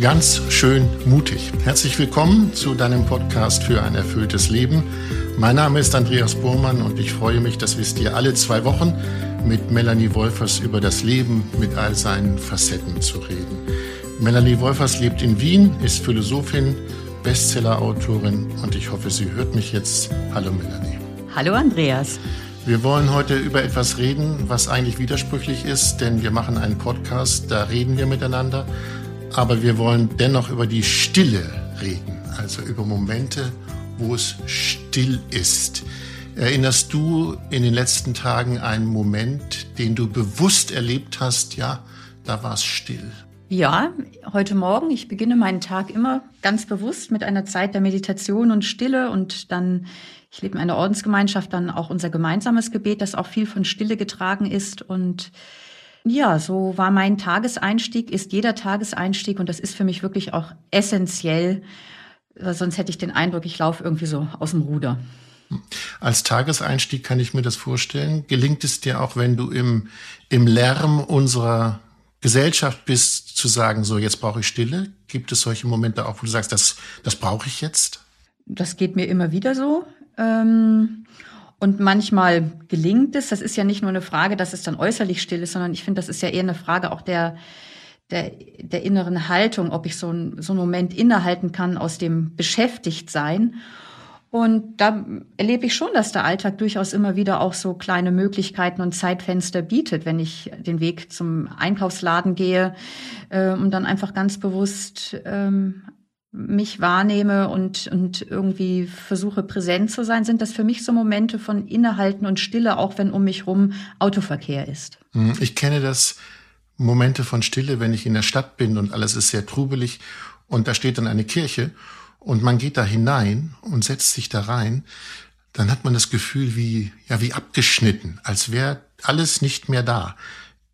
Ganz schön mutig. Herzlich willkommen zu deinem Podcast für ein erfülltes Leben. Mein Name ist Andreas Burmann und ich freue mich, dass wir es dir alle zwei Wochen mit Melanie Wolfers über das Leben mit all seinen Facetten zu reden. Melanie Wolfers lebt in Wien, ist Philosophin, Bestsellerautorin und ich hoffe, sie hört mich jetzt. Hallo Melanie. Hallo Andreas. Wir wollen heute über etwas reden, was eigentlich widersprüchlich ist, denn wir machen einen Podcast, da reden wir miteinander aber wir wollen dennoch über die Stille reden, also über Momente, wo es still ist. Erinnerst du in den letzten Tagen einen Moment, den du bewusst erlebt hast, ja, da war es still? Ja, heute Morgen, ich beginne meinen Tag immer ganz bewusst mit einer Zeit der Meditation und Stille und dann, ich lebe in einer Ordensgemeinschaft, dann auch unser gemeinsames Gebet, das auch viel von Stille getragen ist und ja, so war mein Tageseinstieg, ist jeder Tageseinstieg und das ist für mich wirklich auch essentiell. Sonst hätte ich den Eindruck, ich laufe irgendwie so aus dem Ruder. Als Tageseinstieg kann ich mir das vorstellen. Gelingt es dir auch, wenn du im, im Lärm unserer Gesellschaft bist, zu sagen, so jetzt brauche ich Stille? Gibt es solche Momente auch, wo du sagst, das, das brauche ich jetzt? Das geht mir immer wieder so. Ähm und manchmal gelingt es. Das ist ja nicht nur eine Frage, dass es dann äußerlich still ist, sondern ich finde, das ist ja eher eine Frage auch der, der, der inneren Haltung, ob ich so, ein, so einen Moment innehalten kann aus dem Beschäftigtsein. Und da erlebe ich schon, dass der Alltag durchaus immer wieder auch so kleine Möglichkeiten und Zeitfenster bietet, wenn ich den Weg zum Einkaufsladen gehe äh, und dann einfach ganz bewusst ähm, mich wahrnehme und, und irgendwie versuche präsent zu sein, sind das für mich so Momente von Innehalten und Stille, auch wenn um mich rum Autoverkehr ist. Mhm. Ich kenne das Momente von Stille, wenn ich in der Stadt bin und alles ist sehr trubelig und da steht dann eine Kirche und man geht da hinein und setzt sich da rein, dann hat man das Gefühl wie, ja, wie abgeschnitten, als wäre alles nicht mehr da.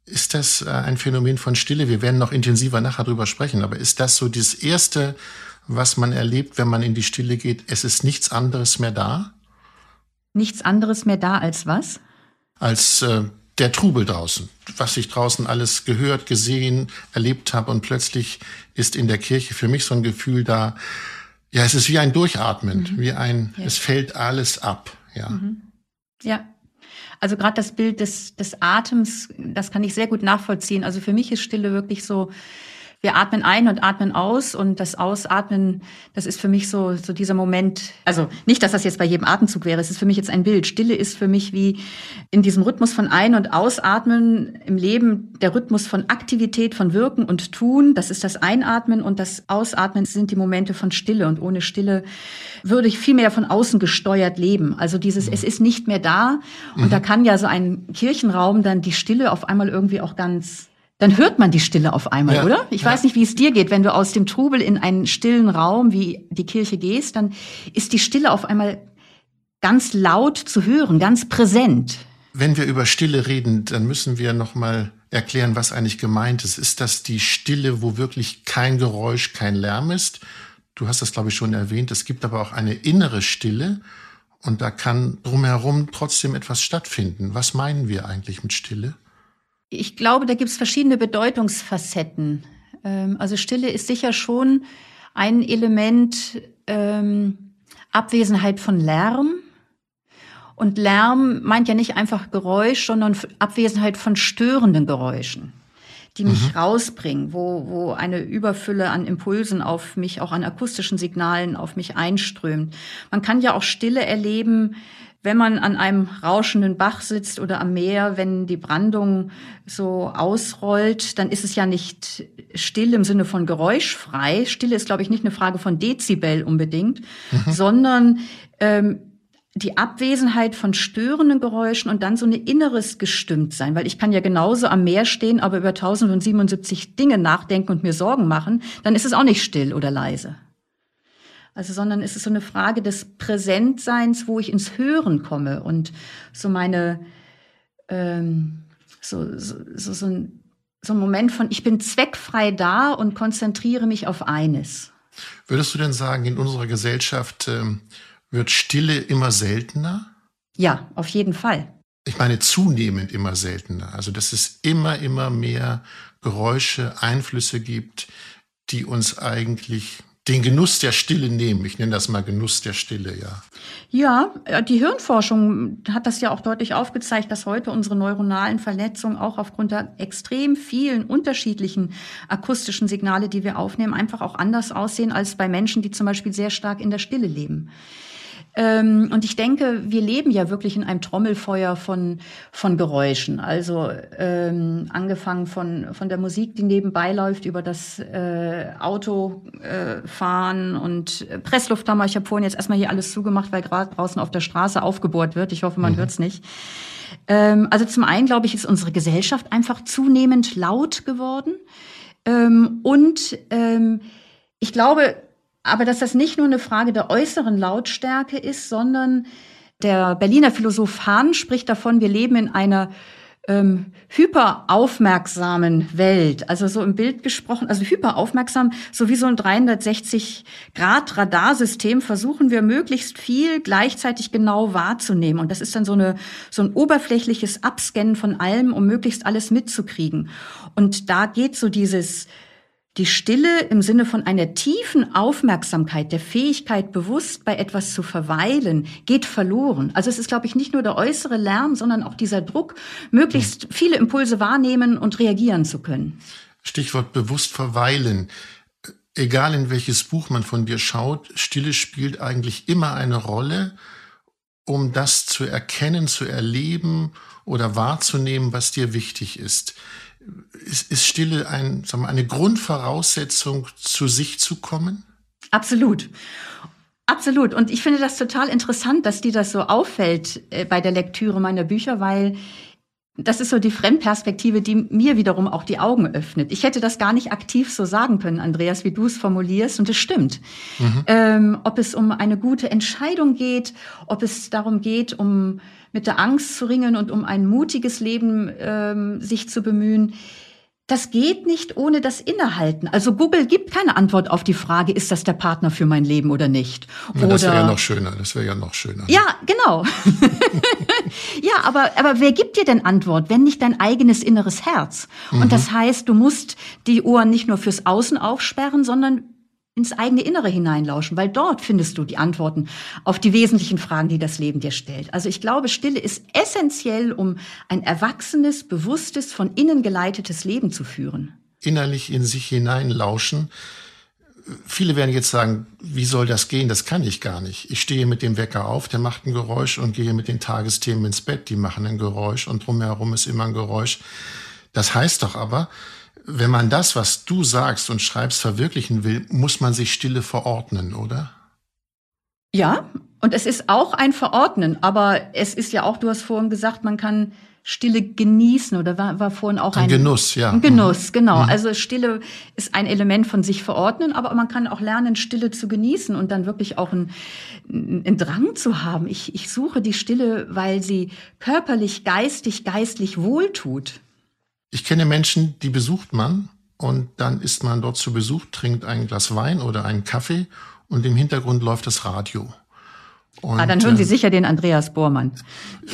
Ist das äh, ein Phänomen von Stille? Wir werden noch intensiver nachher drüber sprechen, aber ist das so das erste was man erlebt, wenn man in die Stille geht, es ist nichts anderes mehr da? Nichts anderes mehr da als was? Als äh, der Trubel draußen, was ich draußen alles gehört, gesehen, erlebt habe und plötzlich ist in der Kirche für mich so ein Gefühl da, ja, es ist wie ein Durchatmen, mhm. wie ein, ja. es fällt alles ab, ja. Mhm. Ja. Also gerade das Bild des, des Atems, das kann ich sehr gut nachvollziehen. Also für mich ist Stille wirklich so, wir atmen ein und atmen aus und das Ausatmen, das ist für mich so, so dieser Moment, also nicht, dass das jetzt bei jedem Atemzug wäre, es ist für mich jetzt ein Bild. Stille ist für mich wie in diesem Rhythmus von Ein- und Ausatmen im Leben der Rhythmus von Aktivität, von Wirken und Tun. Das ist das Einatmen und das Ausatmen sind die Momente von Stille und ohne Stille würde ich viel mehr von außen gesteuert leben. Also dieses, es ist nicht mehr da und mhm. da kann ja so ein Kirchenraum dann die Stille auf einmal irgendwie auch ganz dann hört man die Stille auf einmal, ja, oder? Ich ja. weiß nicht, wie es dir geht, wenn du aus dem Trubel in einen stillen Raum wie die Kirche gehst, dann ist die Stille auf einmal ganz laut zu hören, ganz präsent. Wenn wir über Stille reden, dann müssen wir noch mal erklären, was eigentlich gemeint ist. Ist das die Stille, wo wirklich kein Geräusch, kein Lärm ist? Du hast das, glaube ich, schon erwähnt. Es gibt aber auch eine innere Stille und da kann drumherum trotzdem etwas stattfinden. Was meinen wir eigentlich mit Stille? Ich glaube, da gibt es verschiedene Bedeutungsfacetten. Ähm, also Stille ist sicher schon ein Element ähm, Abwesenheit von Lärm. Und Lärm meint ja nicht einfach Geräusch, sondern Abwesenheit von störenden Geräuschen, die mich mhm. rausbringen, wo, wo eine Überfülle an Impulsen auf mich, auch an akustischen Signalen auf mich einströmt. Man kann ja auch Stille erleben, wenn man an einem rauschenden Bach sitzt oder am Meer, wenn die Brandung so ausrollt, dann ist es ja nicht still im Sinne von geräuschfrei. Stille ist, glaube ich, nicht eine Frage von Dezibel unbedingt, mhm. sondern ähm, die Abwesenheit von störenden Geräuschen und dann so eine inneres Gestimmtsein, weil ich kann ja genauso am Meer stehen, aber über 1077 Dinge nachdenken und mir Sorgen machen, dann ist es auch nicht still oder leise. Also, sondern es ist so eine Frage des Präsentseins, wo ich ins Hören komme und so meine, ähm, so, so, so, so, ein, so ein Moment von, ich bin zweckfrei da und konzentriere mich auf eines. Würdest du denn sagen, in unserer Gesellschaft ähm, wird Stille immer seltener? Ja, auf jeden Fall. Ich meine zunehmend immer seltener. Also dass es immer, immer mehr Geräusche, Einflüsse gibt, die uns eigentlich den Genuss der Stille nehmen. Ich nenne das mal Genuss der Stille, ja. Ja, äh, die Hirnforschung hat das ja auch deutlich aufgezeigt, dass heute unsere neuronalen Verletzungen auch aufgrund der extrem vielen unterschiedlichen akustischen Signale, die wir aufnehmen, einfach auch anders aussehen als bei Menschen, die zum Beispiel sehr stark in der Stille leben. Ähm, und ich denke, wir leben ja wirklich in einem Trommelfeuer von, von Geräuschen. Also ähm, angefangen von, von der Musik, die nebenbei läuft, über das äh, Autofahren äh, und Presslufthammer. Ich habe vorhin jetzt erstmal hier alles zugemacht, weil gerade draußen auf der Straße aufgebohrt wird. Ich hoffe, man mhm. hört es nicht. Ähm, also zum einen, glaube ich, ist unsere Gesellschaft einfach zunehmend laut geworden. Ähm, und ähm, ich glaube, aber dass das nicht nur eine Frage der äußeren Lautstärke ist, sondern der Berliner Philosoph Hahn spricht davon, wir leben in einer ähm, hyperaufmerksamen Welt, also so im Bild gesprochen, also hyperaufmerksam, so wie so ein 360-Grad-Radarsystem versuchen wir möglichst viel gleichzeitig genau wahrzunehmen. Und das ist dann so, eine, so ein oberflächliches Abscannen von allem, um möglichst alles mitzukriegen. Und da geht so dieses die Stille im Sinne von einer tiefen Aufmerksamkeit, der Fähigkeit, bewusst bei etwas zu verweilen, geht verloren. Also es ist, glaube ich, nicht nur der äußere Lärm, sondern auch dieser Druck, möglichst viele Impulse wahrnehmen und reagieren zu können. Stichwort bewusst verweilen. Egal in welches Buch man von dir schaut, Stille spielt eigentlich immer eine Rolle, um das zu erkennen, zu erleben oder wahrzunehmen, was dir wichtig ist ist, ist Stille ein, sagen wir, eine Grundvoraussetzung, zu sich zu kommen? Absolut. Absolut. Und ich finde das total interessant, dass dir das so auffällt äh, bei der Lektüre meiner Bücher, weil das ist so die Fremdperspektive, die mir wiederum auch die Augen öffnet. Ich hätte das gar nicht aktiv so sagen können, Andreas, wie du es formulierst, und es stimmt. Mhm. Ähm, ob es um eine gute Entscheidung geht, ob es darum geht, um mit der Angst zu ringen und um ein mutiges Leben ähm, sich zu bemühen. Das geht nicht ohne das Innehalten. Also Google gibt keine Antwort auf die Frage, ist das der Partner für mein Leben oder nicht? Ja, das wäre ja noch schöner. Das wäre ja noch schöner. Ja, genau. ja, aber, aber wer gibt dir denn Antwort, wenn nicht dein eigenes inneres Herz? Und mhm. das heißt, du musst die Ohren nicht nur fürs Außen aufsperren, sondern ins eigene Innere hineinlauschen, weil dort findest du die Antworten auf die wesentlichen Fragen, die das Leben dir stellt. Also ich glaube, Stille ist essentiell, um ein erwachsenes, bewusstes, von innen geleitetes Leben zu führen. Innerlich in sich hineinlauschen. Viele werden jetzt sagen, wie soll das gehen? Das kann ich gar nicht. Ich stehe mit dem Wecker auf, der macht ein Geräusch und gehe mit den Tagesthemen ins Bett, die machen ein Geräusch und drumherum ist immer ein Geräusch. Das heißt doch aber, wenn man das, was du sagst und schreibst, verwirklichen will, muss man sich Stille verordnen, oder? Ja, und es ist auch ein Verordnen, aber es ist ja auch, du hast vorhin gesagt, man kann Stille genießen oder war, war vorhin auch ein, ein Genuss, ja. Ein Genuss, mhm. genau. Mhm. Also Stille ist ein Element von sich verordnen, aber man kann auch lernen, Stille zu genießen und dann wirklich auch einen, einen Drang zu haben. Ich, ich suche die Stille, weil sie körperlich, geistig, geistlich wohltut. Ich kenne Menschen, die besucht man und dann ist man dort zu Besuch, trinkt ein Glas Wein oder einen Kaffee und im Hintergrund läuft das Radio. Und, ah, dann hören Sie äh, sicher den Andreas Bormann.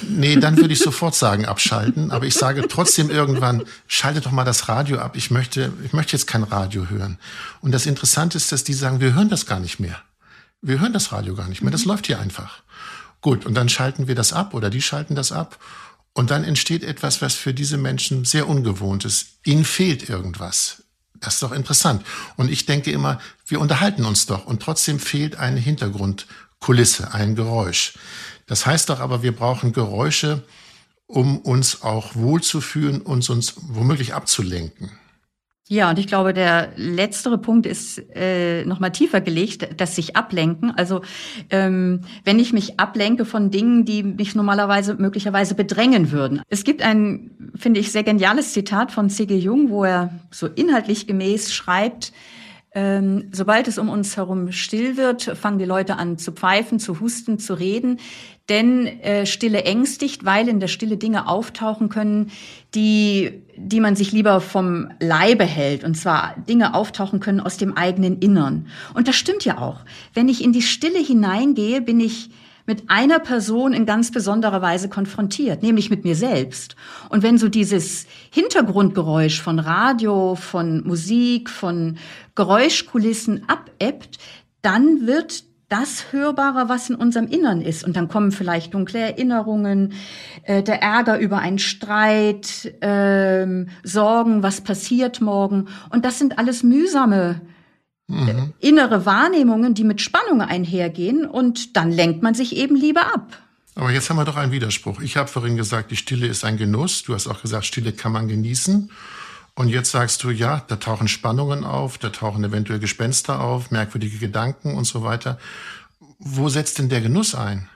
Nee, dann würde ich sofort sagen, abschalten. Aber ich sage trotzdem irgendwann, schalte doch mal das Radio ab. Ich möchte, ich möchte jetzt kein Radio hören. Und das Interessante ist, dass die sagen, wir hören das gar nicht mehr. Wir hören das Radio gar nicht mehr. Das mhm. läuft hier einfach. Gut, und dann schalten wir das ab oder die schalten das ab. Und dann entsteht etwas, was für diese Menschen sehr ungewohnt ist. Ihnen fehlt irgendwas. Das ist doch interessant. Und ich denke immer, wir unterhalten uns doch und trotzdem fehlt eine Hintergrundkulisse, ein Geräusch. Das heißt doch aber, wir brauchen Geräusche, um uns auch wohlzufühlen und uns womöglich abzulenken. Ja, und ich glaube, der letztere Punkt ist äh, nochmal tiefer gelegt, dass sich ablenken. Also ähm, wenn ich mich ablenke von Dingen, die mich normalerweise möglicherweise bedrängen würden. Es gibt ein, finde ich, sehr geniales Zitat von C.G. Jung, wo er so inhaltlich gemäß schreibt, ähm, sobald es um uns herum still wird, fangen die Leute an zu pfeifen, zu husten, zu reden. Denn äh, Stille ängstigt, weil in der Stille Dinge auftauchen können, die, die man sich lieber vom Leibe hält. Und zwar Dinge auftauchen können aus dem eigenen Innern. Und das stimmt ja auch. Wenn ich in die Stille hineingehe, bin ich mit einer Person in ganz besonderer Weise konfrontiert, nämlich mit mir selbst. Und wenn so dieses Hintergrundgeräusch von Radio, von Musik, von Geräuschkulissen abebbt, dann wird das Hörbare, was in unserem Innern ist. Und dann kommen vielleicht dunkle Erinnerungen, äh, der Ärger über einen Streit, ähm, Sorgen, was passiert morgen. Und das sind alles mühsame mhm. innere Wahrnehmungen, die mit Spannung einhergehen. Und dann lenkt man sich eben lieber ab. Aber jetzt haben wir doch einen Widerspruch. Ich habe vorhin gesagt, die Stille ist ein Genuss. Du hast auch gesagt, Stille kann man genießen. Und jetzt sagst du, ja, da tauchen Spannungen auf, da tauchen eventuell Gespenster auf, merkwürdige Gedanken und so weiter. Wo setzt denn der Genuss ein?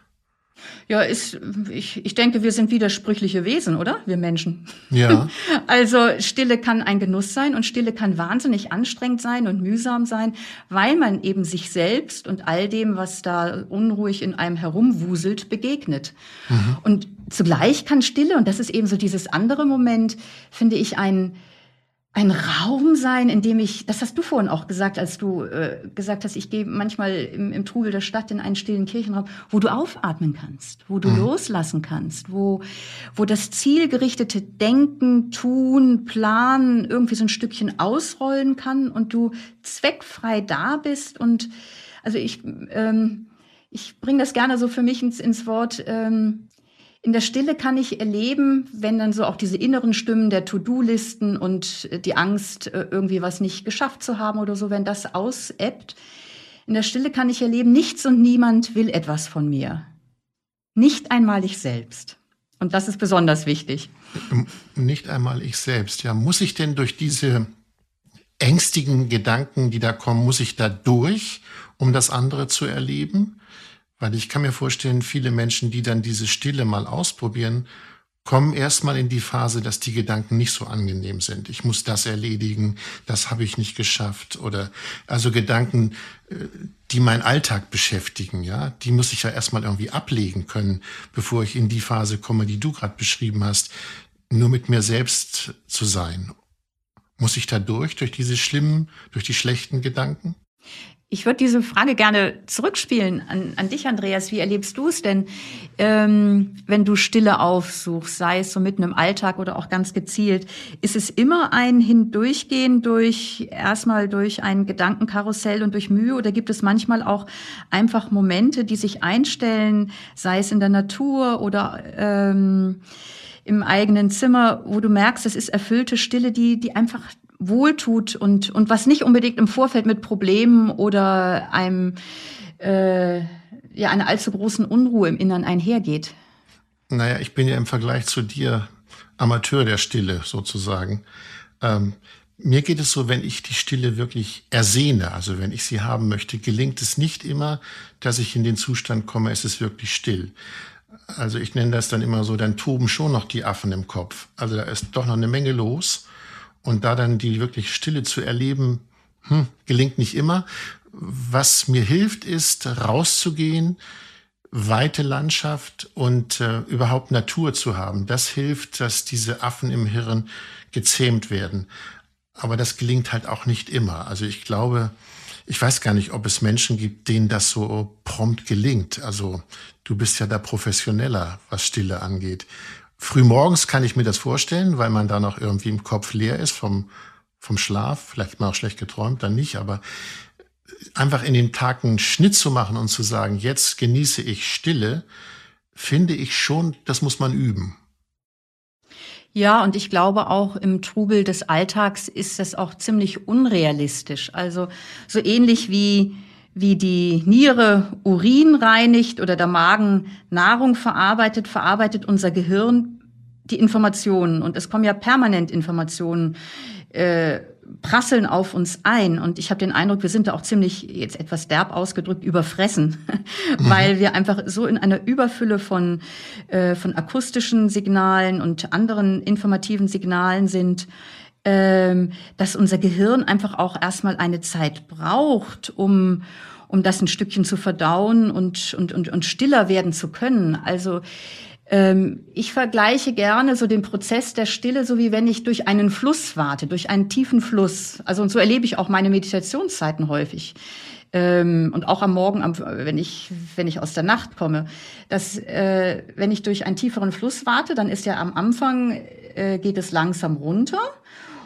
Ja, ist, ich, ich denke, wir sind widersprüchliche Wesen, oder? Wir Menschen. Ja. Also Stille kann ein Genuss sein und Stille kann wahnsinnig anstrengend sein und mühsam sein, weil man eben sich selbst und all dem, was da unruhig in einem herumwuselt, begegnet. Mhm. Und zugleich kann Stille, und das ist eben so dieses andere Moment, finde ich, ein, ein Raum sein, in dem ich, das hast du vorhin auch gesagt, als du äh, gesagt hast, ich gehe manchmal im, im Trubel der Stadt in einen stillen Kirchenraum, wo du aufatmen kannst, wo du mhm. loslassen kannst, wo, wo das zielgerichtete Denken, Tun, Planen irgendwie so ein Stückchen ausrollen kann und du zweckfrei da bist und also ich, ähm, ich bringe das gerne so für mich ins, ins Wort, ähm, in der Stille kann ich erleben, wenn dann so auch diese inneren Stimmen der To-Do-Listen und äh, die Angst, äh, irgendwie was nicht geschafft zu haben oder so, wenn das ausebbt. In der Stille kann ich erleben, nichts und niemand will etwas von mir. Nicht einmal ich selbst. Und das ist besonders wichtig. Ähm, nicht einmal ich selbst. Ja, muss ich denn durch diese ängstigen Gedanken, die da kommen, muss ich da durch, um das andere zu erleben? Weil ich kann mir vorstellen, viele Menschen, die dann diese Stille mal ausprobieren, kommen erstmal in die Phase, dass die Gedanken nicht so angenehm sind. Ich muss das erledigen, das habe ich nicht geschafft oder also Gedanken, äh, die meinen Alltag beschäftigen, ja, die muss ich ja erstmal irgendwie ablegen können, bevor ich in die Phase komme, die du gerade beschrieben hast, nur mit mir selbst zu sein. Muss ich da durch, durch diese schlimmen, durch die schlechten Gedanken? Ich würde diese Frage gerne zurückspielen an, an dich, Andreas. Wie erlebst du es denn, ähm, wenn du Stille aufsuchst, sei es so mitten im Alltag oder auch ganz gezielt? Ist es immer ein Hindurchgehen durch, erstmal durch ein Gedankenkarussell und durch Mühe oder gibt es manchmal auch einfach Momente, die sich einstellen, sei es in der Natur oder ähm, im eigenen Zimmer, wo du merkst, es ist erfüllte Stille, die, die einfach wohltut und, und was nicht unbedingt im Vorfeld mit Problemen oder einem, äh, ja, einer allzu großen Unruhe im Innern einhergeht. Naja, ich bin ja im Vergleich zu dir Amateur der Stille sozusagen. Ähm, mir geht es so, wenn ich die Stille wirklich ersehne, also wenn ich sie haben möchte, gelingt es nicht immer, dass ich in den Zustand komme, es ist wirklich still. Also ich nenne das dann immer so, dann toben schon noch die Affen im Kopf. Also da ist doch noch eine Menge los. Und da dann die wirklich Stille zu erleben, hm, gelingt nicht immer. Was mir hilft, ist rauszugehen, weite Landschaft und äh, überhaupt Natur zu haben. Das hilft, dass diese Affen im Hirn gezähmt werden. Aber das gelingt halt auch nicht immer. Also ich glaube, ich weiß gar nicht, ob es Menschen gibt, denen das so prompt gelingt. Also du bist ja da professioneller, was Stille angeht. Frühmorgens kann ich mir das vorstellen, weil man da noch irgendwie im Kopf leer ist vom, vom Schlaf. Vielleicht mal auch schlecht geträumt, dann nicht. Aber einfach in den Tag einen Schnitt zu machen und zu sagen, jetzt genieße ich Stille, finde ich schon, das muss man üben. Ja, und ich glaube auch im Trubel des Alltags ist das auch ziemlich unrealistisch. Also so ähnlich wie wie die Niere Urin reinigt oder der Magen Nahrung verarbeitet, verarbeitet unser Gehirn die Informationen. Und es kommen ja permanent Informationen, äh, prasseln auf uns ein. Und ich habe den Eindruck, wir sind da auch ziemlich, jetzt etwas derb ausgedrückt, überfressen, mhm. weil wir einfach so in einer Überfülle von, äh, von akustischen Signalen und anderen informativen Signalen sind, dass unser Gehirn einfach auch erstmal eine Zeit braucht, um um das ein Stückchen zu verdauen und und und, und stiller werden zu können. Also ähm, ich vergleiche gerne so den Prozess der Stille, so wie wenn ich durch einen Fluss warte, durch einen tiefen Fluss. Also und so erlebe ich auch meine Meditationszeiten häufig. ähm, und auch am Morgen, wenn ich wenn ich aus der Nacht komme, dass äh, wenn ich durch einen tieferen Fluss warte, dann ist ja am Anfang äh, geht es langsam runter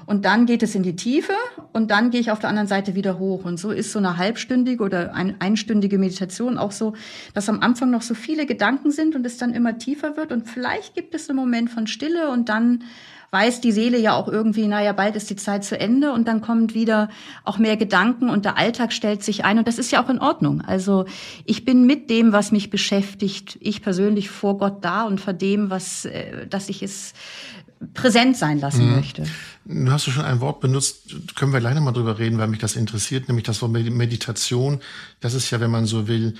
und dann geht es in die Tiefe und dann gehe ich auf der anderen Seite wieder hoch. Und so ist so eine halbstündige oder ein, einstündige Meditation auch so, dass am Anfang noch so viele Gedanken sind und es dann immer tiefer wird. Und vielleicht gibt es einen Moment von Stille und dann weiß die Seele ja auch irgendwie, naja, bald ist die Zeit zu Ende und dann kommt wieder auch mehr Gedanken und der Alltag stellt sich ein und das ist ja auch in Ordnung. Also ich bin mit dem, was mich beschäftigt, ich persönlich vor Gott da und vor dem, was, äh, dass ich es präsent sein lassen mhm. möchte. Du hast schon ein Wort benutzt, können wir gleich mal drüber reden, weil mich das interessiert, nämlich das Wort Meditation. Das ist ja, wenn man so will,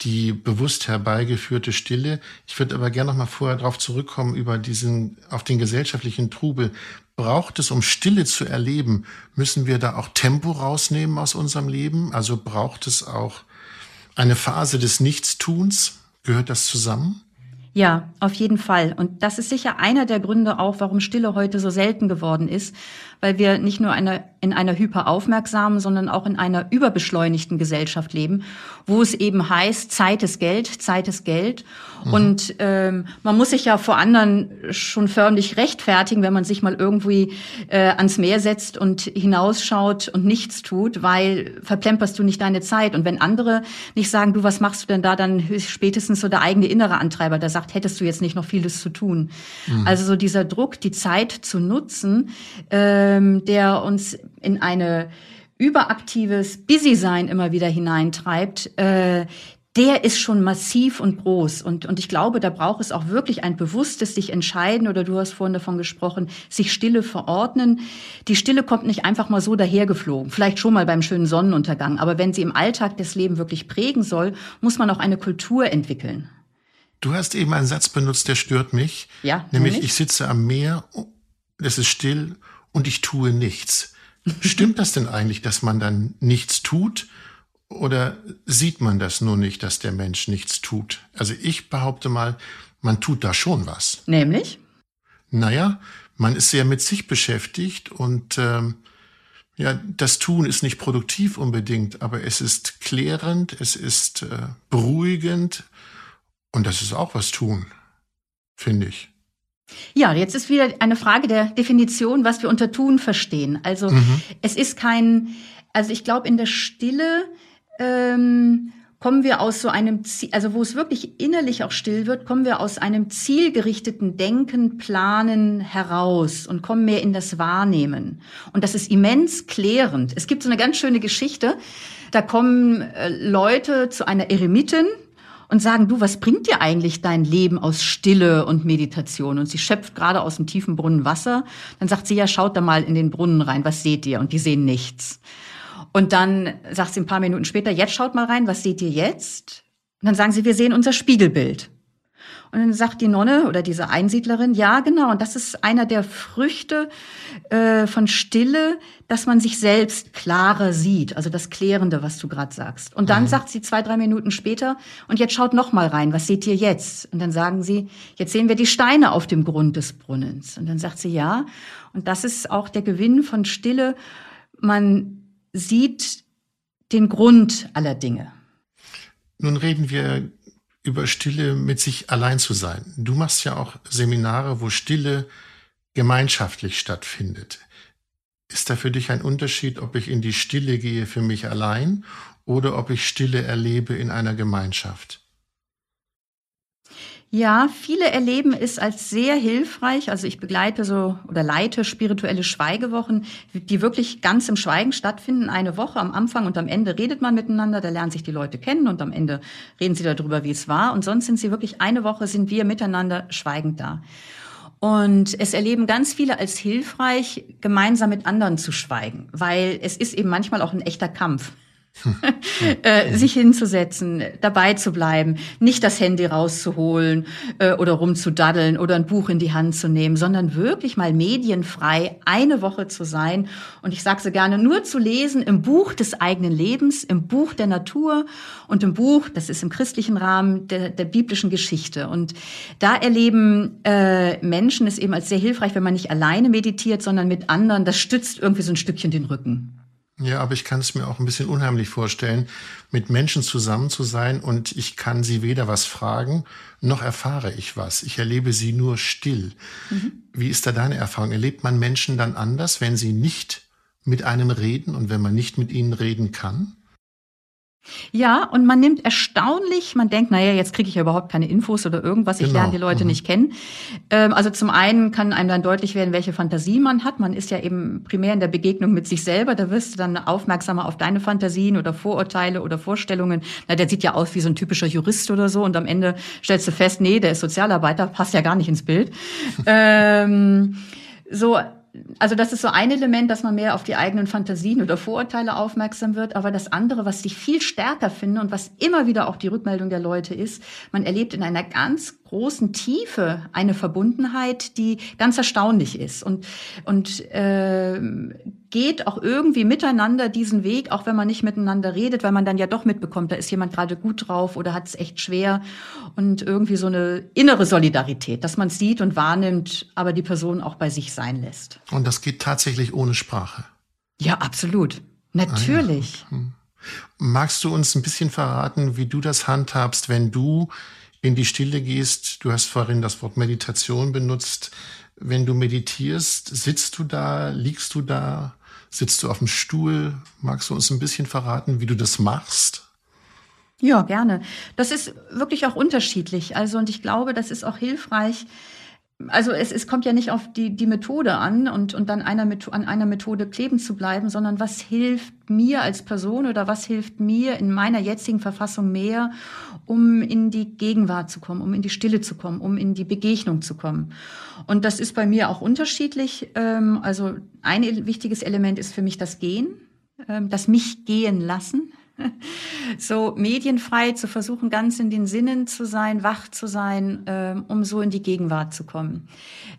die bewusst herbeigeführte Stille. Ich würde aber gerne noch mal vorher darauf zurückkommen über diesen, auf den gesellschaftlichen Trubel. Braucht es, um Stille zu erleben, müssen wir da auch Tempo rausnehmen aus unserem Leben? Also braucht es auch eine Phase des Nichtstuns? Gehört das zusammen? Ja, auf jeden Fall. Und das ist sicher einer der Gründe auch, warum Stille heute so selten geworden ist, weil wir nicht nur eine, in einer hyperaufmerksamen, sondern auch in einer überbeschleunigten Gesellschaft leben, wo es eben heißt, Zeit ist Geld, Zeit ist Geld. Mhm. Und ähm, man muss sich ja vor anderen schon förmlich rechtfertigen, wenn man sich mal irgendwie äh, ans Meer setzt und hinausschaut und nichts tut, weil verplemperst du nicht deine Zeit. Und wenn andere nicht sagen, du, was machst du denn da, dann spätestens so der eigene innere Antreiber, der sagt, hättest du jetzt nicht noch vieles zu tun. Mhm. Also so dieser Druck, die Zeit zu nutzen, äh, ähm, der uns in eine überaktives Busy-Sein immer wieder hineintreibt, äh, der ist schon massiv und groß. Und, und ich glaube, da braucht es auch wirklich ein bewusstes sich entscheiden, oder du hast vorhin davon gesprochen, sich Stille verordnen. Die Stille kommt nicht einfach mal so dahergeflogen, vielleicht schon mal beim schönen Sonnenuntergang. Aber wenn sie im Alltag das Leben wirklich prägen soll, muss man auch eine Kultur entwickeln. Du hast eben einen Satz benutzt, der stört mich. Ja. Nämlich, ich sitze am Meer, es ist still und ich tue nichts. Stimmt das denn eigentlich, dass man dann nichts tut? Oder sieht man das nur nicht, dass der Mensch nichts tut? Also ich behaupte mal, man tut da schon was. Nämlich? Naja, man ist sehr mit sich beschäftigt und ähm, ja, das Tun ist nicht produktiv unbedingt, aber es ist klärend, es ist äh, beruhigend und das ist auch was tun, finde ich. Ja, jetzt ist wieder eine Frage der Definition, was wir unter tun verstehen. Also mhm. es ist kein, also ich glaube, in der Stille ähm, kommen wir aus so einem, Ziel, also wo es wirklich innerlich auch still wird, kommen wir aus einem zielgerichteten Denken, Planen heraus und kommen mehr in das Wahrnehmen. Und das ist immens klärend. Es gibt so eine ganz schöne Geschichte. Da kommen äh, Leute zu einer Eremitin, und sagen, du, was bringt dir eigentlich dein Leben aus Stille und Meditation? Und sie schöpft gerade aus dem tiefen Brunnen Wasser. Dann sagt sie, ja, schaut da mal in den Brunnen rein, was seht ihr? Und die sehen nichts. Und dann sagt sie ein paar Minuten später, jetzt schaut mal rein, was seht ihr jetzt? Und dann sagen sie, wir sehen unser Spiegelbild. Und dann sagt die Nonne oder diese Einsiedlerin, ja, genau, und das ist einer der Früchte äh, von Stille, dass man sich selbst klarer sieht, also das Klärende, was du gerade sagst. Und dann mhm. sagt sie zwei, drei Minuten später, und jetzt schaut noch mal rein, was seht ihr jetzt? Und dann sagen sie, jetzt sehen wir die Steine auf dem Grund des Brunnens. Und dann sagt sie, ja, und das ist auch der Gewinn von Stille. Man sieht den Grund aller Dinge. Nun reden wir über Stille mit sich allein zu sein. Du machst ja auch Seminare, wo Stille gemeinschaftlich stattfindet. Ist da für dich ein Unterschied, ob ich in die Stille gehe für mich allein oder ob ich Stille erlebe in einer Gemeinschaft? Ja, viele erleben es als sehr hilfreich. Also ich begleite so oder leite spirituelle Schweigewochen, die wirklich ganz im Schweigen stattfinden. Eine Woche am Anfang und am Ende redet man miteinander, da lernen sich die Leute kennen und am Ende reden sie darüber, wie es war. Und sonst sind sie wirklich eine Woche sind wir miteinander schweigend da. Und es erleben ganz viele als hilfreich, gemeinsam mit anderen zu schweigen, weil es ist eben manchmal auch ein echter Kampf. Äh, sich hinzusetzen, dabei zu bleiben, nicht das Handy rauszuholen äh, oder rumzudaddeln oder ein Buch in die Hand zu nehmen, sondern wirklich mal medienfrei eine Woche zu sein. Und ich sage so gerne, nur zu lesen im Buch des eigenen Lebens, im Buch der Natur und im Buch, das ist im christlichen Rahmen, der, der biblischen Geschichte. Und da erleben äh, Menschen es eben als sehr hilfreich, wenn man nicht alleine meditiert, sondern mit anderen. Das stützt irgendwie so ein Stückchen den Rücken. Ja, aber ich kann es mir auch ein bisschen unheimlich vorstellen, mit Menschen zusammen zu sein und ich kann sie weder was fragen, noch erfahre ich was. Ich erlebe sie nur still. Mhm. Wie ist da deine Erfahrung? Erlebt man Menschen dann anders, wenn sie nicht mit einem reden und wenn man nicht mit ihnen reden kann? Ja, und man nimmt erstaunlich, man denkt, naja, jetzt kriege ich ja überhaupt keine Infos oder irgendwas, ich genau. lerne die Leute mhm. nicht kennen. Ähm, also zum einen kann einem dann deutlich werden, welche Fantasie man hat. Man ist ja eben primär in der Begegnung mit sich selber, da wirst du dann aufmerksamer auf deine Fantasien oder Vorurteile oder Vorstellungen. Na, der sieht ja aus wie so ein typischer Jurist oder so und am Ende stellst du fest, nee, der ist Sozialarbeiter, passt ja gar nicht ins Bild. ähm, so, also das ist so ein Element, dass man mehr auf die eigenen Fantasien oder Vorurteile aufmerksam wird. Aber das andere, was ich viel stärker finde und was immer wieder auch die Rückmeldung der Leute ist, man erlebt in einer ganz großen Tiefe eine Verbundenheit, die ganz erstaunlich ist und, und äh, geht auch irgendwie miteinander diesen Weg, auch wenn man nicht miteinander redet, weil man dann ja doch mitbekommt, da ist jemand gerade gut drauf oder hat es echt schwer und irgendwie so eine innere Solidarität, dass man es sieht und wahrnimmt, aber die Person auch bei sich sein lässt. Und das geht tatsächlich ohne Sprache. Ja, absolut. Natürlich. Ah, ja. hm. Magst du uns ein bisschen verraten, wie du das handhabst, wenn du in die Stille gehst. Du hast vorhin das Wort Meditation benutzt. Wenn du meditierst, sitzt du da, liegst du da, sitzt du auf dem Stuhl? Magst du uns ein bisschen verraten, wie du das machst? Ja, gerne. Das ist wirklich auch unterschiedlich. Also, und ich glaube, das ist auch hilfreich, also es, es kommt ja nicht auf die, die Methode an und, und dann einer, an einer Methode kleben zu bleiben, sondern was hilft mir als Person oder was hilft mir in meiner jetzigen Verfassung mehr, um in die Gegenwart zu kommen, um in die Stille zu kommen, um in die Begegnung zu kommen. Und das ist bei mir auch unterschiedlich. Ähm, also ein wichtiges Element ist für mich das Gehen, ähm, das mich gehen lassen so medienfrei zu versuchen, ganz in den Sinnen zu sein, wach zu sein, äh, um so in die Gegenwart zu kommen.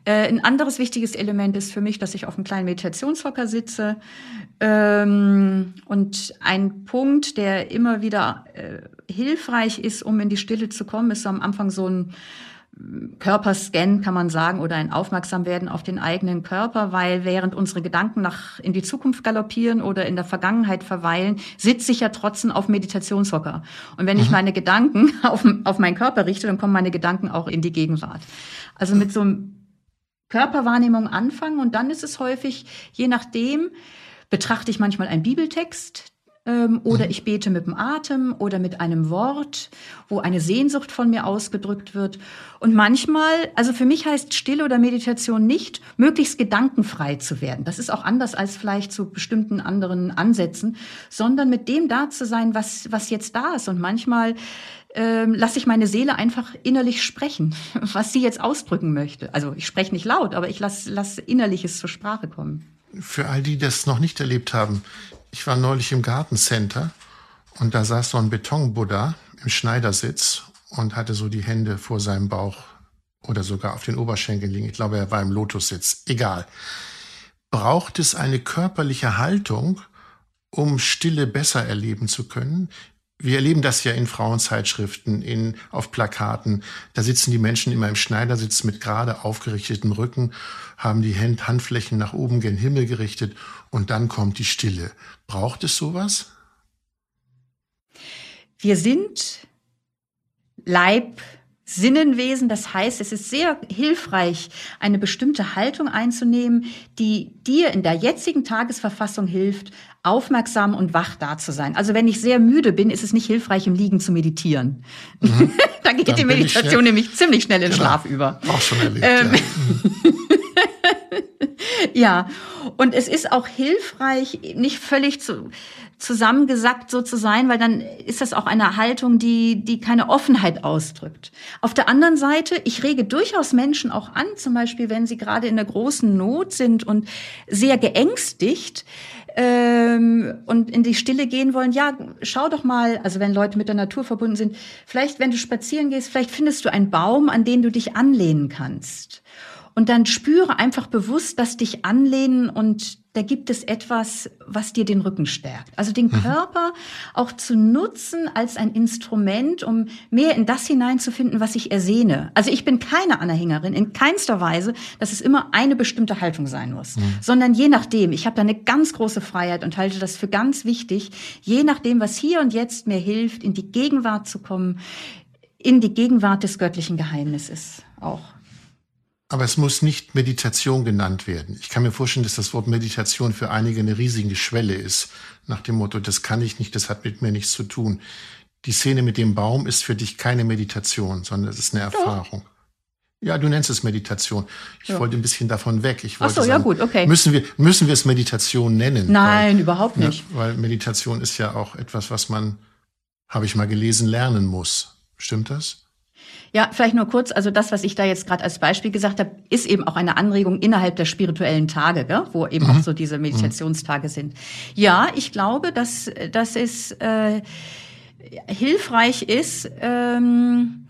Äh, ein anderes wichtiges Element ist für mich, dass ich auf einem kleinen Meditationshocker sitze. Ähm, und ein Punkt, der immer wieder äh, hilfreich ist, um in die Stille zu kommen, ist am Anfang so ein Körperscan kann man sagen oder ein Aufmerksamwerden auf den eigenen Körper, weil während unsere Gedanken nach in die Zukunft galoppieren oder in der Vergangenheit verweilen, sitze ich ja trotzdem auf Meditationshocker. Und wenn mhm. ich meine Gedanken auf, auf meinen Körper richte, dann kommen meine Gedanken auch in die Gegenwart. Also mit so einem Körperwahrnehmung anfangen und dann ist es häufig, je nachdem, betrachte ich manchmal einen Bibeltext, ähm, oder ich bete mit dem Atem oder mit einem Wort, wo eine Sehnsucht von mir ausgedrückt wird. Und manchmal, also für mich heißt Stille oder Meditation nicht, möglichst gedankenfrei zu werden. Das ist auch anders als vielleicht zu bestimmten anderen Ansätzen, sondern mit dem da zu sein, was, was jetzt da ist. Und manchmal ähm, lasse ich meine Seele einfach innerlich sprechen, was sie jetzt ausdrücken möchte. Also ich spreche nicht laut, aber ich lasse lass Innerliches zur Sprache kommen. Für all die, die das noch nicht erlebt haben, ich war neulich im Gartencenter und da saß so ein Betonbuddha im Schneidersitz und hatte so die Hände vor seinem Bauch oder sogar auf den Oberschenkeln liegen. Ich glaube, er war im Lotussitz. Egal. Braucht es eine körperliche Haltung, um Stille besser erleben zu können? Wir erleben das ja in Frauenzeitschriften, in, auf Plakaten. Da sitzen die Menschen immer im Schneidersitz mit gerade aufgerichtetem Rücken, haben die Hand, Handflächen nach oben gen Himmel gerichtet und dann kommt die Stille. Braucht es sowas? Wir sind Leib, Sinnenwesen. Das heißt, es ist sehr hilfreich, eine bestimmte Haltung einzunehmen, die dir in der jetzigen Tagesverfassung hilft, aufmerksam und wach da zu sein. Also wenn ich sehr müde bin, ist es nicht hilfreich, im Liegen zu meditieren. Mhm. da geht Dann die Meditation nämlich ziemlich schnell in genau. Schlaf über. Auch schon erlebt. Ähm, ja. ja, und es ist auch hilfreich, nicht völlig zu, zusammengesackt so zu sein, weil dann ist das auch eine Haltung, die, die keine Offenheit ausdrückt. Auf der anderen Seite, ich rege durchaus Menschen auch an, zum Beispiel, wenn sie gerade in der großen Not sind und sehr geängstigt, ähm, und in die Stille gehen wollen, ja, schau doch mal, also wenn Leute mit der Natur verbunden sind, vielleicht, wenn du spazieren gehst, vielleicht findest du einen Baum, an den du dich anlehnen kannst. Und dann spüre einfach bewusst, dass dich anlehnen und da gibt es etwas, was dir den Rücken stärkt. Also den mhm. Körper auch zu nutzen als ein Instrument, um mehr in das hineinzufinden, was ich ersehne. Also ich bin keine Anhängerin in keinster Weise, dass es immer eine bestimmte Haltung sein muss, mhm. sondern je nachdem. Ich habe da eine ganz große Freiheit und halte das für ganz wichtig, je nachdem, was hier und jetzt mir hilft, in die Gegenwart zu kommen, in die Gegenwart des göttlichen Geheimnisses auch. Aber es muss nicht Meditation genannt werden. Ich kann mir vorstellen, dass das Wort Meditation für einige eine riesige Schwelle ist. Nach dem Motto, das kann ich nicht, das hat mit mir nichts zu tun. Die Szene mit dem Baum ist für dich keine Meditation, sondern es ist eine Erfahrung. Ja, du nennst es Meditation. Ich ja. wollte ein bisschen davon weg. Ich wollte Ach so, sagen, ja gut, okay. Müssen wir, müssen wir es Meditation nennen? Nein, weil, überhaupt nicht. Ja, weil Meditation ist ja auch etwas, was man, habe ich mal gelesen, lernen muss. Stimmt das? Ja, vielleicht nur kurz. Also das, was ich da jetzt gerade als Beispiel gesagt habe, ist eben auch eine Anregung innerhalb der spirituellen Tage, gell? wo eben mhm. auch so diese Meditationstage sind. Ja, ich glaube, dass, dass es äh, hilfreich ist. Ähm,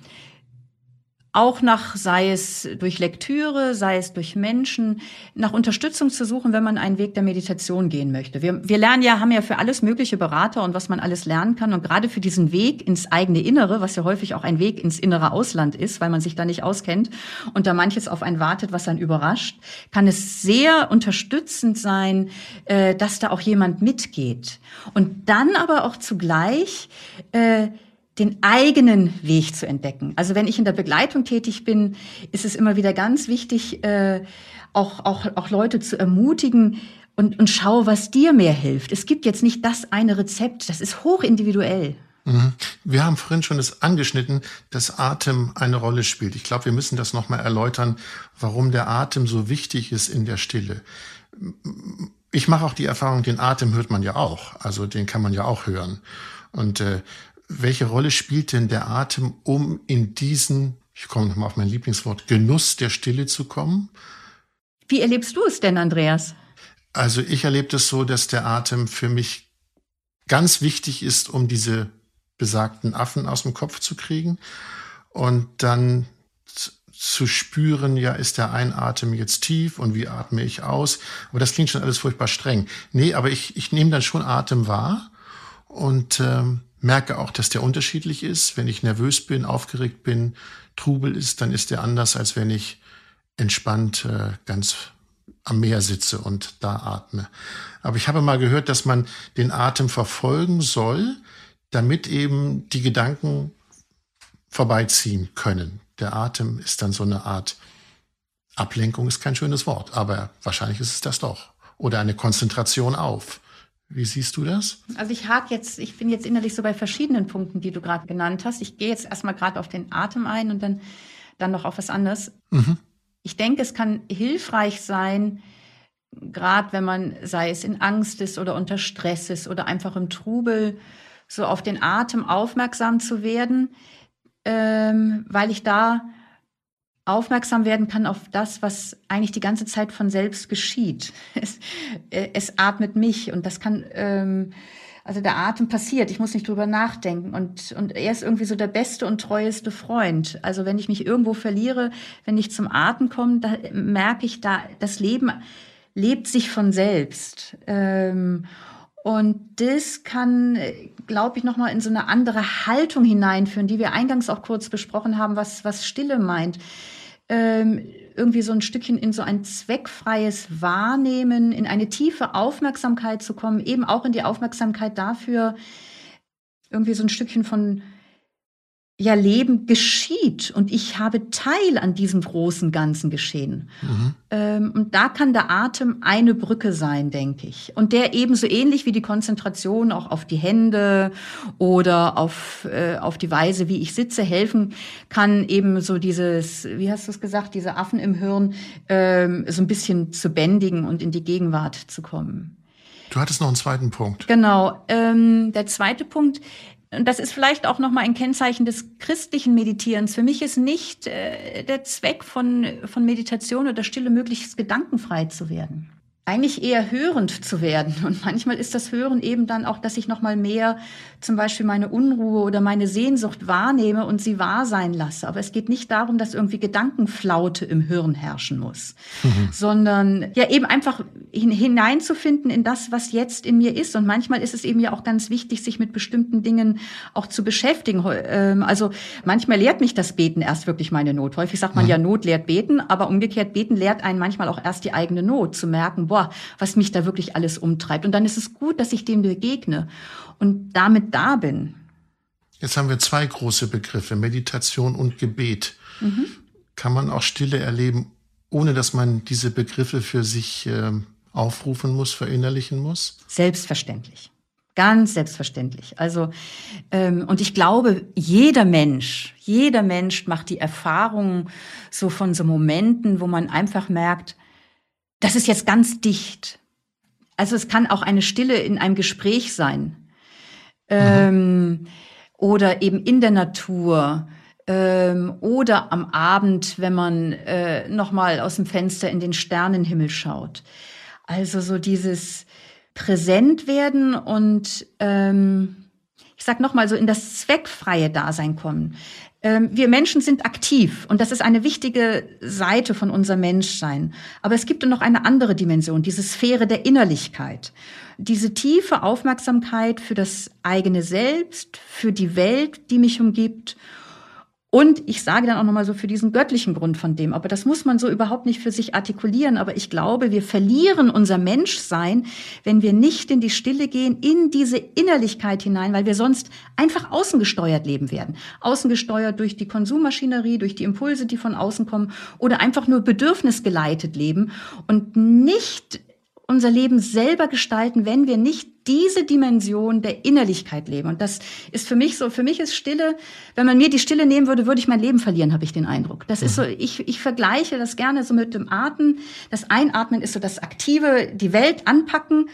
auch nach, sei es durch Lektüre, sei es durch Menschen, nach Unterstützung zu suchen, wenn man einen Weg der Meditation gehen möchte. Wir, wir lernen ja, haben ja für alles mögliche Berater und was man alles lernen kann. Und gerade für diesen Weg ins eigene Innere, was ja häufig auch ein Weg ins innere Ausland ist, weil man sich da nicht auskennt und da manches auf einen wartet, was einen überrascht, kann es sehr unterstützend sein, äh, dass da auch jemand mitgeht. Und dann aber auch zugleich äh, den eigenen Weg zu entdecken. Also wenn ich in der Begleitung tätig bin, ist es immer wieder ganz wichtig, äh, auch, auch, auch Leute zu ermutigen und, und schau, was dir mehr hilft. Es gibt jetzt nicht das eine Rezept, das ist hochindividuell. Mhm. Wir haben vorhin schon das angeschnitten, dass Atem eine Rolle spielt. Ich glaube, wir müssen das nochmal erläutern, warum der Atem so wichtig ist in der Stille. Ich mache auch die Erfahrung, den Atem hört man ja auch. Also den kann man ja auch hören. Und äh, welche Rolle spielt denn der Atem, um in diesen, ich komme nochmal auf mein Lieblingswort, Genuss der Stille zu kommen? Wie erlebst du es denn, Andreas? Also ich erlebe es so, dass der Atem für mich ganz wichtig ist, um diese besagten Affen aus dem Kopf zu kriegen und dann zu spüren, ja, ist der Einatmen jetzt tief und wie atme ich aus? Aber das klingt schon alles furchtbar streng. Nee, aber ich, ich nehme dann schon Atem wahr und ähm, merke auch, dass der unterschiedlich ist. Wenn ich nervös bin, aufgeregt bin, Trubel ist, dann ist der anders, als wenn ich entspannt äh, ganz am Meer sitze und da atme. Aber ich habe mal gehört, dass man den Atem verfolgen soll, damit eben die Gedanken vorbeiziehen können. Der Atem ist dann so eine Art Ablenkung, ist kein schönes Wort, aber wahrscheinlich ist es das doch. Oder eine Konzentration auf. Wie siehst du das? Also ich hake jetzt, ich bin jetzt innerlich so bei verschiedenen Punkten, die du gerade genannt hast. Ich gehe jetzt erstmal gerade auf den Atem ein und dann, dann noch auf was anderes. Mhm. Ich denke, es kann hilfreich sein, gerade wenn man, sei es in Angst ist oder unter Stress ist oder einfach im Trubel, so auf den Atem aufmerksam zu werden, ähm, weil ich da aufmerksam werden kann auf das, was eigentlich die ganze Zeit von selbst geschieht. Es, äh, es atmet mich und das kann, ähm, also der Atem passiert, ich muss nicht drüber nachdenken und, und er ist irgendwie so der beste und treueste Freund. Also wenn ich mich irgendwo verliere, wenn ich zum Atem komme, da merke ich da, das Leben lebt sich von selbst. Ähm, und das kann, glaube ich, nochmal in so eine andere Haltung hineinführen, die wir eingangs auch kurz besprochen haben, was, was Stille meint. Ähm, irgendwie so ein Stückchen in so ein zweckfreies Wahrnehmen, in eine tiefe Aufmerksamkeit zu kommen, eben auch in die Aufmerksamkeit dafür, irgendwie so ein Stückchen von ja Leben geschieht und ich habe Teil an diesem großen ganzen Geschehen. Mhm. Ähm, und da kann der Atem eine Brücke sein, denke ich. Und der ebenso ähnlich wie die Konzentration auch auf die Hände oder auf, äh, auf die Weise, wie ich sitze, helfen kann, eben so dieses, wie hast du es gesagt, diese Affen im Hirn ähm, so ein bisschen zu bändigen und in die Gegenwart zu kommen. Du hattest noch einen zweiten Punkt. Genau. Ähm, der zweite Punkt und das ist vielleicht auch nochmal ein Kennzeichen des christlichen Meditierens. Für mich ist nicht äh, der Zweck von, von Meditation oder Stille möglichst gedankenfrei zu werden. eigentlich eher hörend zu werden. Und manchmal ist das Hören eben dann auch, dass ich noch mal mehr zum Beispiel meine Unruhe oder meine Sehnsucht wahrnehme und sie wahr sein lasse. Aber es geht nicht darum, dass irgendwie Gedankenflaute im Hirn herrschen muss, mhm. sondern ja eben einfach hineinzufinden in das, was jetzt in mir ist. Und manchmal ist es eben ja auch ganz wichtig, sich mit bestimmten Dingen auch zu beschäftigen. Ähm, also manchmal lehrt mich das Beten erst wirklich meine Not. Häufig sagt man ja, Not lehrt Beten, aber umgekehrt Beten lehrt einen manchmal auch erst die eigene Not, zu merken, boah, was mich da wirklich alles umtreibt. Und dann ist es gut, dass ich dem begegne und damit da bin. Jetzt haben wir zwei große Begriffe, Meditation und Gebet. Mhm. Kann man auch Stille erleben, ohne dass man diese Begriffe für sich äh, aufrufen muss, verinnerlichen muss? Selbstverständlich. Ganz selbstverständlich. Also, ähm, und ich glaube, jeder Mensch, jeder Mensch macht die Erfahrung so von so Momenten, wo man einfach merkt, das ist jetzt ganz dicht. Also es kann auch eine Stille in einem Gespräch sein. Ähm, oder eben in der Natur. Ähm, oder am Abend, wenn man äh, nochmal aus dem Fenster in den Sternenhimmel schaut. Also so dieses präsent werden und ähm, ich sag nochmal so in das zweckfreie Dasein kommen. Ähm, wir Menschen sind aktiv und das ist eine wichtige Seite von unserem Menschsein. Aber es gibt noch eine andere Dimension, diese Sphäre der Innerlichkeit. Diese tiefe Aufmerksamkeit für das eigene Selbst, für die Welt, die mich umgibt und ich sage dann auch nochmal so für diesen göttlichen Grund von dem. Aber das muss man so überhaupt nicht für sich artikulieren. Aber ich glaube, wir verlieren unser Menschsein, wenn wir nicht in die Stille gehen, in diese Innerlichkeit hinein, weil wir sonst einfach außengesteuert leben werden. Außengesteuert durch die Konsummaschinerie, durch die Impulse, die von außen kommen oder einfach nur bedürfnisgeleitet leben und nicht unser Leben selber gestalten, wenn wir nicht diese Dimension der Innerlichkeit leben. Und das ist für mich so, für mich ist Stille, wenn man mir die Stille nehmen würde, würde ich mein Leben verlieren, habe ich den Eindruck. Das ist so, mhm. ich, ich vergleiche das gerne so mit dem Atmen. Das Einatmen ist so das Aktive, die Welt anpacken.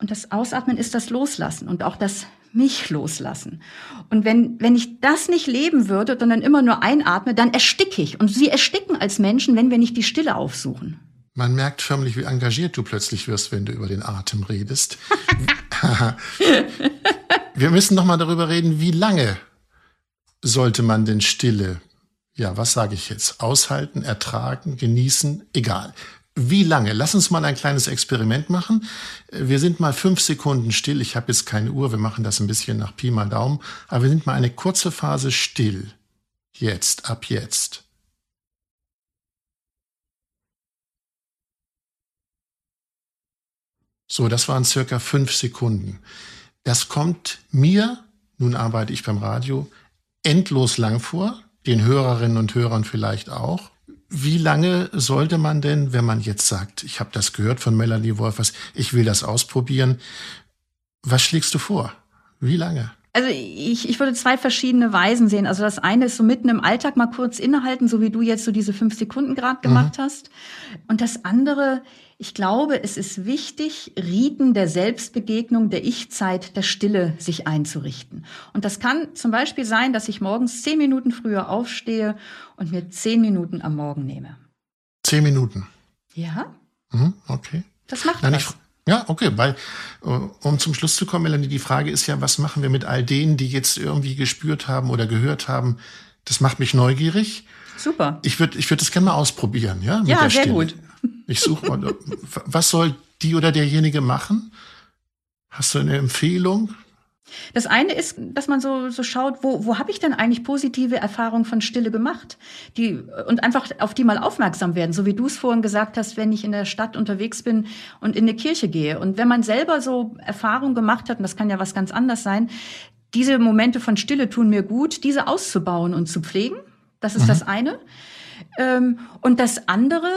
Und das Ausatmen ist das Loslassen und auch das mich loslassen. Und wenn, wenn ich das nicht leben würde, sondern immer nur einatme, dann ersticke ich. Und sie ersticken als Menschen, wenn wir nicht die Stille aufsuchen. Man merkt förmlich, wie engagiert du plötzlich wirst, wenn du über den Atem redest. Wir müssen noch mal darüber reden, wie lange sollte man denn Stille, ja, was sage ich jetzt, aushalten, ertragen, genießen, egal. Wie lange? Lass uns mal ein kleines Experiment machen. Wir sind mal fünf Sekunden still. Ich habe jetzt keine Uhr, wir machen das ein bisschen nach Pi mal Daumen. Aber wir sind mal eine kurze Phase still. Jetzt, ab jetzt. So, das waren circa fünf Sekunden. Das kommt mir, nun arbeite ich beim Radio, endlos lang vor, den Hörerinnen und Hörern vielleicht auch. Wie lange sollte man denn, wenn man jetzt sagt, ich habe das gehört von Melanie Wolfers, ich will das ausprobieren, was schlägst du vor? Wie lange? Also ich, ich würde zwei verschiedene Weisen sehen. Also das eine ist so mitten im Alltag mal kurz innehalten, so wie du jetzt so diese fünf Sekunden gerade gemacht mhm. hast. Und das andere, ich glaube, es ist wichtig, Riten der Selbstbegegnung, der Ich-Zeit, der Stille sich einzurichten. Und das kann zum Beispiel sein, dass ich morgens zehn Minuten früher aufstehe und mir zehn Minuten am Morgen nehme. Zehn Minuten? Ja. Mhm, okay. Das macht Nein, was. Ja, okay, weil äh, um zum Schluss zu kommen, Melanie, die Frage ist ja, was machen wir mit all denen, die jetzt irgendwie gespürt haben oder gehört haben, das macht mich neugierig. Super. Ich würde ich würd das gerne mal ausprobieren, ja? ja, sehr Stille. gut. Ich suche mal, was soll die oder derjenige machen? Hast du eine Empfehlung? Das eine ist, dass man so, so schaut, wo, wo habe ich denn eigentlich positive Erfahrungen von Stille gemacht? Die, und einfach auf die mal aufmerksam werden, so wie du es vorhin gesagt hast, wenn ich in der Stadt unterwegs bin und in eine Kirche gehe. Und wenn man selber so Erfahrungen gemacht hat, und das kann ja was ganz anderes sein, diese Momente von Stille tun mir gut, diese auszubauen und zu pflegen. Das ist mhm. das eine. Ähm, und das andere,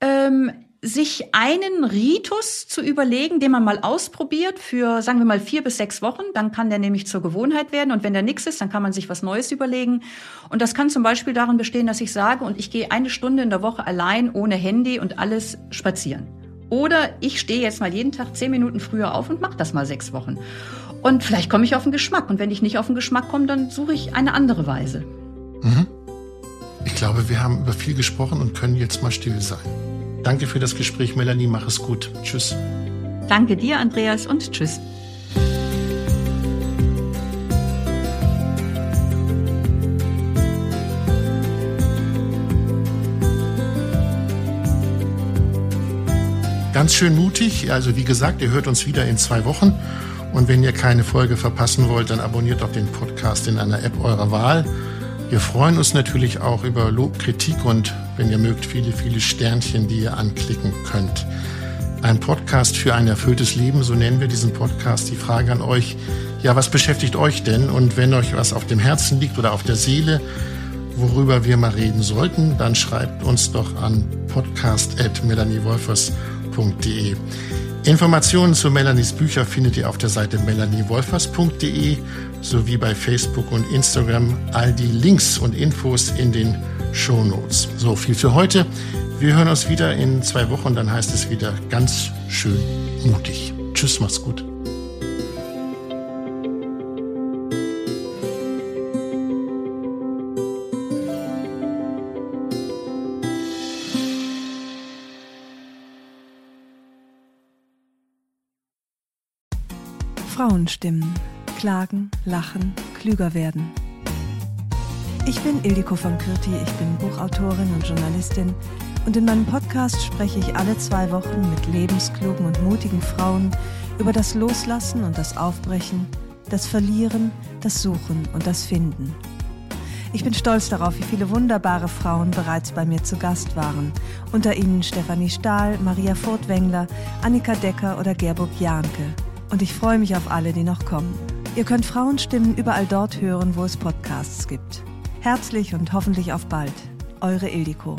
ähm, sich einen Ritus zu überlegen, den man mal ausprobiert für, sagen wir mal, vier bis sechs Wochen. Dann kann der nämlich zur Gewohnheit werden. Und wenn der nichts ist, dann kann man sich was Neues überlegen. Und das kann zum Beispiel darin bestehen, dass ich sage, und ich gehe eine Stunde in der Woche allein, ohne Handy und alles spazieren. Oder ich stehe jetzt mal jeden Tag zehn Minuten früher auf und mache das mal sechs Wochen. Und vielleicht komme ich auf den Geschmack. Und wenn ich nicht auf den Geschmack komme, dann suche ich eine andere Weise. Mhm. Ich glaube, wir haben über viel gesprochen und können jetzt mal still sein. Danke für das Gespräch, Melanie. Mach es gut. Tschüss. Danke dir, Andreas, und tschüss. Ganz schön mutig. Also wie gesagt, ihr hört uns wieder in zwei Wochen. Und wenn ihr keine Folge verpassen wollt, dann abonniert doch den Podcast in einer App eurer Wahl. Wir freuen uns natürlich auch über Lob, Kritik und, wenn ihr mögt, viele, viele Sternchen, die ihr anklicken könnt. Ein Podcast für ein erfülltes Leben, so nennen wir diesen Podcast. Die Frage an euch, ja, was beschäftigt euch denn? Und wenn euch was auf dem Herzen liegt oder auf der Seele, worüber wir mal reden sollten, dann schreibt uns doch an podcast.melaniewolfers.de. Informationen zu Melanies Bücher findet ihr auf der Seite melaniewolfers.de sowie bei Facebook und Instagram. All die Links und Infos in den Show Notes. So viel für heute. Wir hören uns wieder in zwei Wochen, dann heißt es wieder ganz schön mutig. Tschüss, macht's gut. Frauenstimmen. Klagen, lachen, klüger werden. Ich bin Ildiko von Kürti, ich bin Buchautorin und Journalistin und in meinem Podcast spreche ich alle zwei Wochen mit lebensklugen und mutigen Frauen über das Loslassen und das Aufbrechen, das Verlieren, das Suchen und das Finden. Ich bin stolz darauf, wie viele wunderbare Frauen bereits bei mir zu Gast waren. Unter ihnen Stefanie Stahl, Maria Furtwängler, Annika Decker oder Gerburg Jahnke. Und ich freue mich auf alle, die noch kommen. Ihr könnt Frauenstimmen überall dort hören, wo es Podcasts gibt. Herzlich und hoffentlich auf bald. Eure Ildiko.